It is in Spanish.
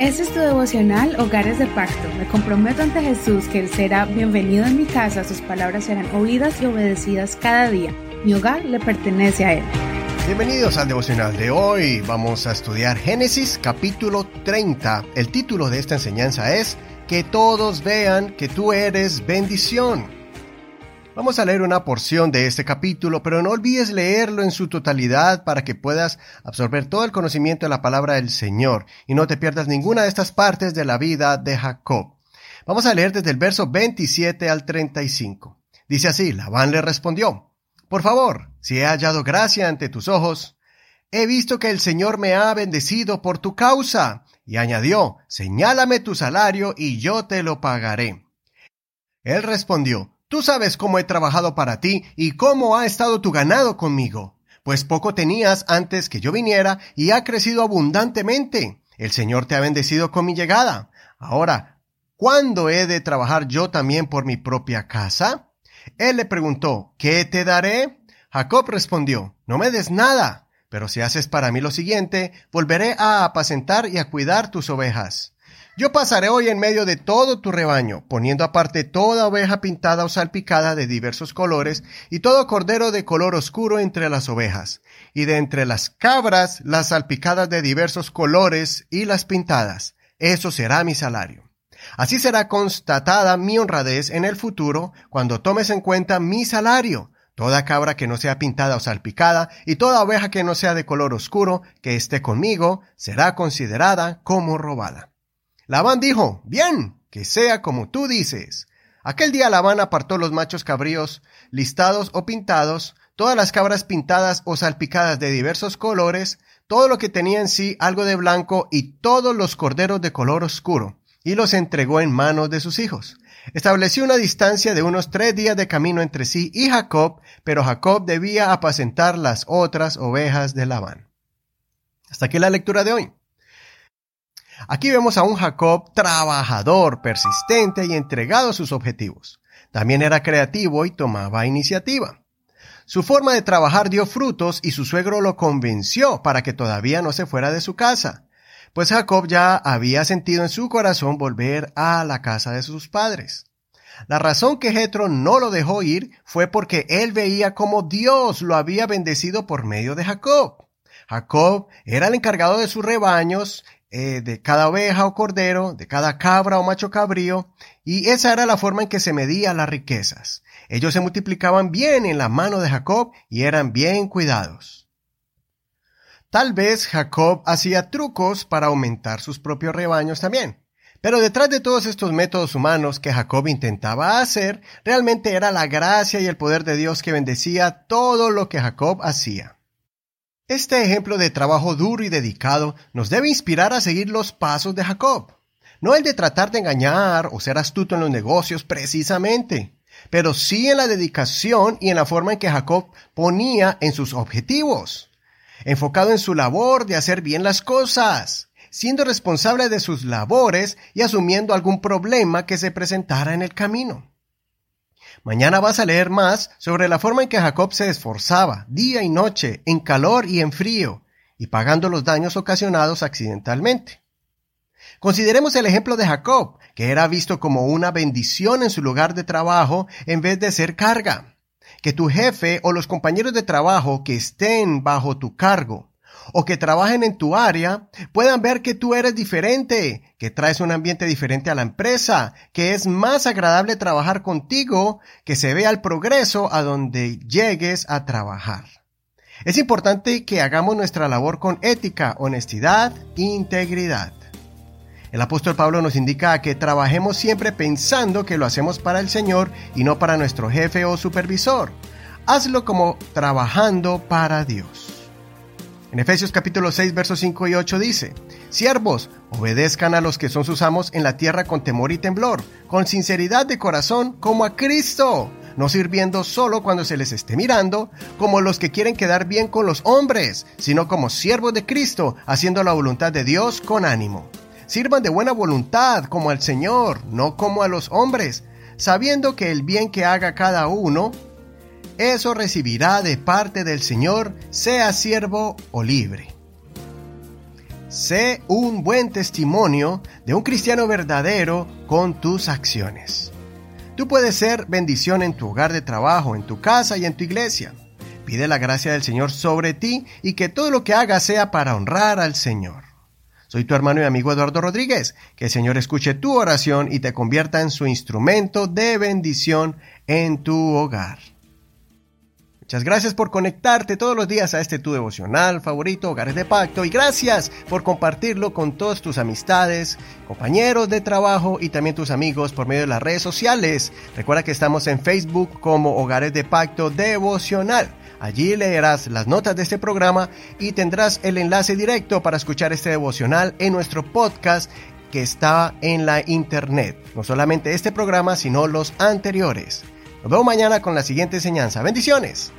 Este es tu devocional Hogares de Pacto. Me comprometo ante Jesús que Él será bienvenido en mi casa, sus palabras serán oídas y obedecidas cada día. Mi hogar le pertenece a Él. Bienvenidos al devocional de hoy. Vamos a estudiar Génesis capítulo 30. El título de esta enseñanza es Que todos vean que tú eres bendición. Vamos a leer una porción de este capítulo, pero no olvides leerlo en su totalidad para que puedas absorber todo el conocimiento de la palabra del Señor y no te pierdas ninguna de estas partes de la vida de Jacob. Vamos a leer desde el verso 27 al 35. Dice así, Labán le respondió, Por favor, si he hallado gracia ante tus ojos, he visto que el Señor me ha bendecido por tu causa. Y añadió, Señálame tu salario y yo te lo pagaré. Él respondió, Tú sabes cómo he trabajado para ti y cómo ha estado tu ganado conmigo, pues poco tenías antes que yo viniera y ha crecido abundantemente. El Señor te ha bendecido con mi llegada. Ahora, ¿cuándo he de trabajar yo también por mi propia casa? Él le preguntó, ¿qué te daré? Jacob respondió, no me des nada, pero si haces para mí lo siguiente, volveré a apacentar y a cuidar tus ovejas. Yo pasaré hoy en medio de todo tu rebaño, poniendo aparte toda oveja pintada o salpicada de diversos colores, y todo cordero de color oscuro entre las ovejas, y de entre las cabras las salpicadas de diversos colores y las pintadas. Eso será mi salario. Así será constatada mi honradez en el futuro cuando tomes en cuenta mi salario. Toda cabra que no sea pintada o salpicada y toda oveja que no sea de color oscuro que esté conmigo será considerada como robada. Labán dijo, bien, que sea como tú dices. Aquel día Labán apartó los machos cabríos, listados o pintados, todas las cabras pintadas o salpicadas de diversos colores, todo lo que tenía en sí algo de blanco y todos los corderos de color oscuro, y los entregó en manos de sus hijos. Estableció una distancia de unos tres días de camino entre sí y Jacob, pero Jacob debía apacentar las otras ovejas de Labán. Hasta aquí la lectura de hoy. Aquí vemos a un Jacob trabajador, persistente y entregado a sus objetivos. También era creativo y tomaba iniciativa. Su forma de trabajar dio frutos y su suegro lo convenció para que todavía no se fuera de su casa, pues Jacob ya había sentido en su corazón volver a la casa de sus padres. La razón que Jetro no lo dejó ir fue porque él veía cómo Dios lo había bendecido por medio de Jacob. Jacob era el encargado de sus rebaños eh, de cada oveja o cordero, de cada cabra o macho cabrío, y esa era la forma en que se medían las riquezas. Ellos se multiplicaban bien en la mano de Jacob y eran bien cuidados. Tal vez Jacob hacía trucos para aumentar sus propios rebaños también. Pero detrás de todos estos métodos humanos que Jacob intentaba hacer, realmente era la gracia y el poder de Dios que bendecía todo lo que Jacob hacía. Este ejemplo de trabajo duro y dedicado nos debe inspirar a seguir los pasos de Jacob. No el de tratar de engañar o ser astuto en los negocios precisamente, pero sí en la dedicación y en la forma en que Jacob ponía en sus objetivos. Enfocado en su labor de hacer bien las cosas, siendo responsable de sus labores y asumiendo algún problema que se presentara en el camino. Mañana vas a leer más sobre la forma en que Jacob se esforzaba día y noche, en calor y en frío, y pagando los daños ocasionados accidentalmente. Consideremos el ejemplo de Jacob, que era visto como una bendición en su lugar de trabajo en vez de ser carga. Que tu jefe o los compañeros de trabajo que estén bajo tu cargo o que trabajen en tu área puedan ver que tú eres diferente, que traes un ambiente diferente a la empresa, que es más agradable trabajar contigo, que se vea el progreso a donde llegues a trabajar. Es importante que hagamos nuestra labor con ética, honestidad e integridad. El apóstol Pablo nos indica que trabajemos siempre pensando que lo hacemos para el Señor y no para nuestro jefe o supervisor. Hazlo como trabajando para Dios. En Efesios capítulo 6, versos 5 y 8 dice, Siervos, obedezcan a los que son sus amos en la tierra con temor y temblor, con sinceridad de corazón, como a Cristo, no sirviendo solo cuando se les esté mirando, como los que quieren quedar bien con los hombres, sino como siervos de Cristo, haciendo la voluntad de Dios con ánimo. Sirvan de buena voluntad como al Señor, no como a los hombres, sabiendo que el bien que haga cada uno eso recibirá de parte del Señor, sea siervo o libre. Sé un buen testimonio de un cristiano verdadero con tus acciones. Tú puedes ser bendición en tu hogar de trabajo, en tu casa y en tu iglesia. Pide la gracia del Señor sobre ti y que todo lo que hagas sea para honrar al Señor. Soy tu hermano y amigo Eduardo Rodríguez. Que el Señor escuche tu oración y te convierta en su instrumento de bendición en tu hogar. Muchas gracias por conectarte todos los días a este tu devocional favorito, Hogares de Pacto, y gracias por compartirlo con todas tus amistades, compañeros de trabajo y también tus amigos por medio de las redes sociales. Recuerda que estamos en Facebook como Hogares de Pacto Devocional. Allí leerás las notas de este programa y tendrás el enlace directo para escuchar este devocional en nuestro podcast que está en la internet. No solamente este programa, sino los anteriores. Nos vemos mañana con la siguiente enseñanza. Bendiciones.